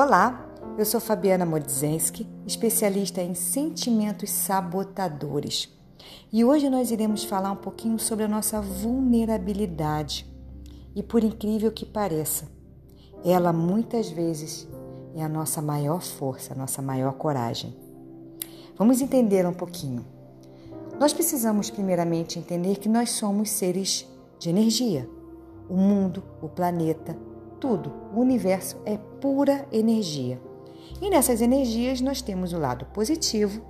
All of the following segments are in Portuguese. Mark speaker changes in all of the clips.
Speaker 1: Olá, eu sou Fabiana Modzenski, especialista em sentimentos sabotadores. E hoje nós iremos falar um pouquinho sobre a nossa vulnerabilidade. E por incrível que pareça, ela muitas vezes é a nossa maior força, a nossa maior coragem. Vamos entender um pouquinho. Nós precisamos primeiramente entender que nós somos seres de energia. O mundo, o planeta, tudo, o universo é pura energia. E nessas energias nós temos o lado positivo,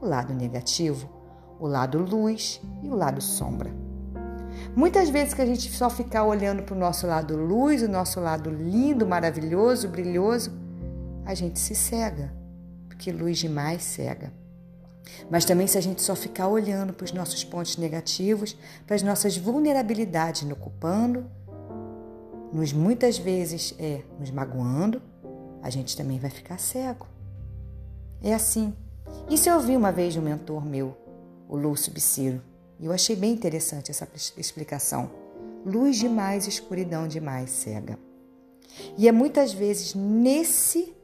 Speaker 1: o lado negativo, o lado luz e o lado sombra. Muitas vezes que a gente só ficar olhando para o nosso lado luz, o nosso lado lindo, maravilhoso, brilhoso, a gente se cega, porque luz demais cega. Mas também se a gente só ficar olhando para os nossos pontos negativos, para as nossas vulnerabilidades, nos ocupando, nos muitas vezes é nos magoando, a gente também vai ficar cego. É assim. Isso eu ouvi uma vez de um mentor meu, o Lúcio Biciro, e eu achei bem interessante essa explicação. Luz demais, escuridão demais, cega. E é muitas vezes nesse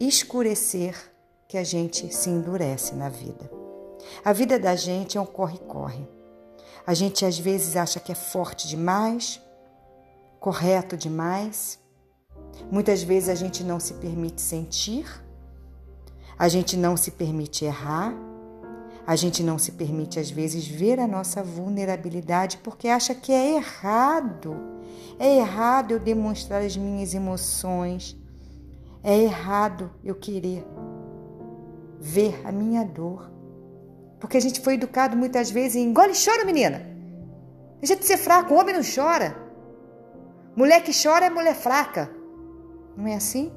Speaker 1: escurecer que a gente se endurece na vida. A vida da gente é um corre-corre. A gente às vezes acha que é forte demais, correto demais. Muitas vezes a gente não se permite sentir, a gente não se permite errar, a gente não se permite às vezes ver a nossa vulnerabilidade porque acha que é errado. É errado eu demonstrar as minhas emoções. É errado eu querer ver a minha dor. Porque a gente foi educado muitas vezes em engole e chora, menina. Deixa de ser fraco, o homem não chora. Mulher que chora é mulher fraca. Não é assim?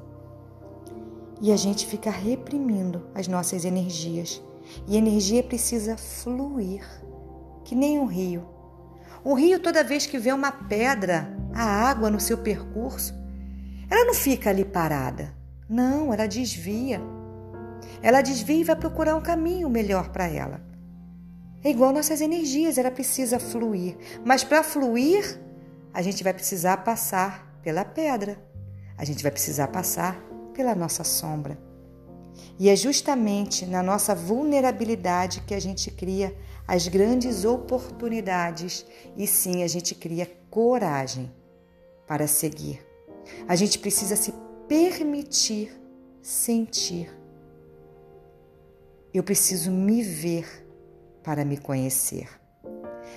Speaker 1: E a gente fica reprimindo as nossas energias. E energia precisa fluir, que nem um rio. O rio, toda vez que vê uma pedra, a água no seu percurso, ela não fica ali parada. Não, ela desvia. Ela desvia e vai procurar um caminho melhor para ela. É igual nossas energias, ela precisa fluir. Mas para fluir, a gente vai precisar passar pela pedra, a gente vai precisar passar pela nossa sombra. E é justamente na nossa vulnerabilidade que a gente cria as grandes oportunidades e sim a gente cria coragem para seguir. A gente precisa se permitir sentir. Eu preciso me ver para me conhecer.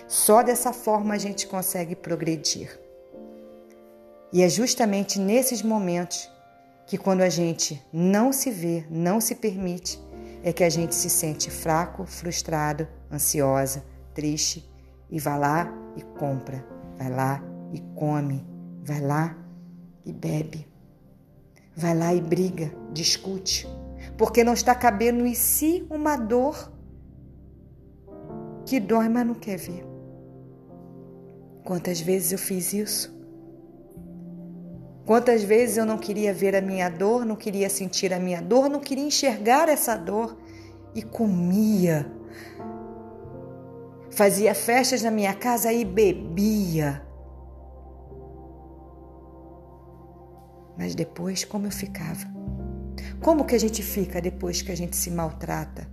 Speaker 1: Só dessa forma a gente consegue progredir. E é justamente nesses momentos que, quando a gente não se vê, não se permite, é que a gente se sente fraco, frustrado, ansiosa, triste e vai lá e compra, vai lá e come, vai lá e bebe, vai lá e briga, discute, porque não está cabendo em si uma dor que dói, mas não quer ver. Quantas vezes eu fiz isso? Quantas vezes eu não queria ver a minha dor, não queria sentir a minha dor, não queria enxergar essa dor e comia. Fazia festas na minha casa e bebia. Mas depois, como eu ficava? Como que a gente fica depois que a gente se maltrata?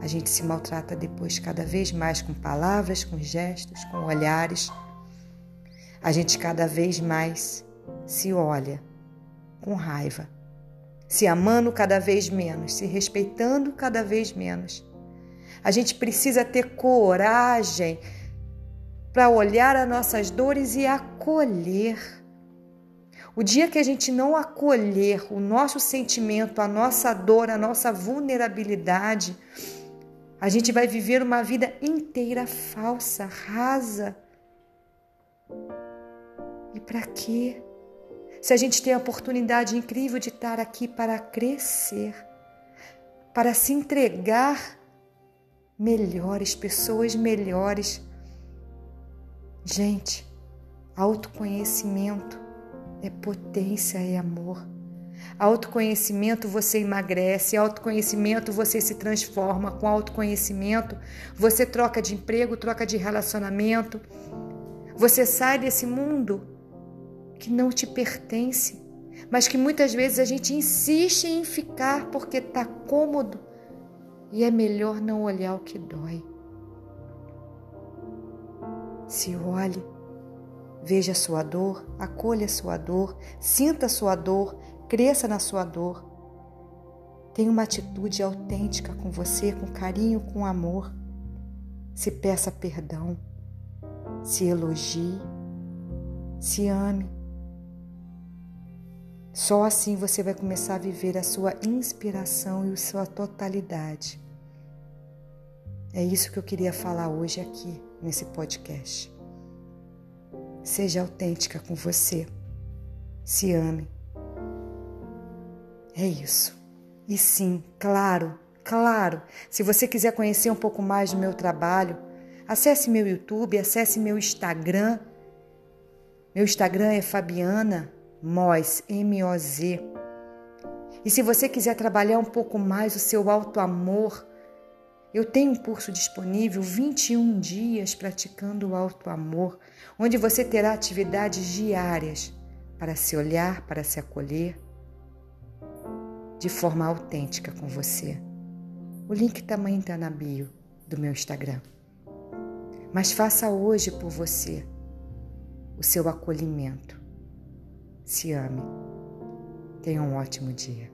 Speaker 1: A gente se maltrata depois cada vez mais com palavras, com gestos, com olhares. A gente cada vez mais se olha com raiva, se amando cada vez menos, se respeitando cada vez menos. A gente precisa ter coragem para olhar as nossas dores e acolher. O dia que a gente não acolher o nosso sentimento, a nossa dor, a nossa vulnerabilidade, a gente vai viver uma vida inteira falsa, rasa. E para quê? Se a gente tem a oportunidade incrível de estar aqui para crescer, para se entregar melhores, pessoas melhores. Gente, autoconhecimento é potência e amor. Autoconhecimento você emagrece, autoconhecimento você se transforma, com autoconhecimento você troca de emprego, troca de relacionamento. Você sai desse mundo que não te pertence, mas que muitas vezes a gente insiste em ficar porque está cômodo e é melhor não olhar o que dói. Se olhe, veja a sua dor, acolha a sua dor, sinta a sua dor, cresça na sua dor. Tenha uma atitude autêntica com você, com carinho, com amor. Se peça perdão, se elogie, se ame. Só assim você vai começar a viver a sua inspiração e a sua totalidade. É isso que eu queria falar hoje aqui nesse podcast. Seja autêntica com você. Se ame. É isso. E sim, claro, claro, se você quiser conhecer um pouco mais do meu trabalho, acesse meu YouTube, acesse meu Instagram. Meu Instagram é Fabiana Moz, M-O-Z. E se você quiser trabalhar um pouco mais o seu alto amor, eu tenho um curso disponível 21 dias praticando o alto amor, onde você terá atividades diárias para se olhar, para se acolher de forma autêntica com você. O link também está na bio do meu Instagram. Mas faça hoje por você o seu acolhimento. Se ame. Tenha um ótimo dia.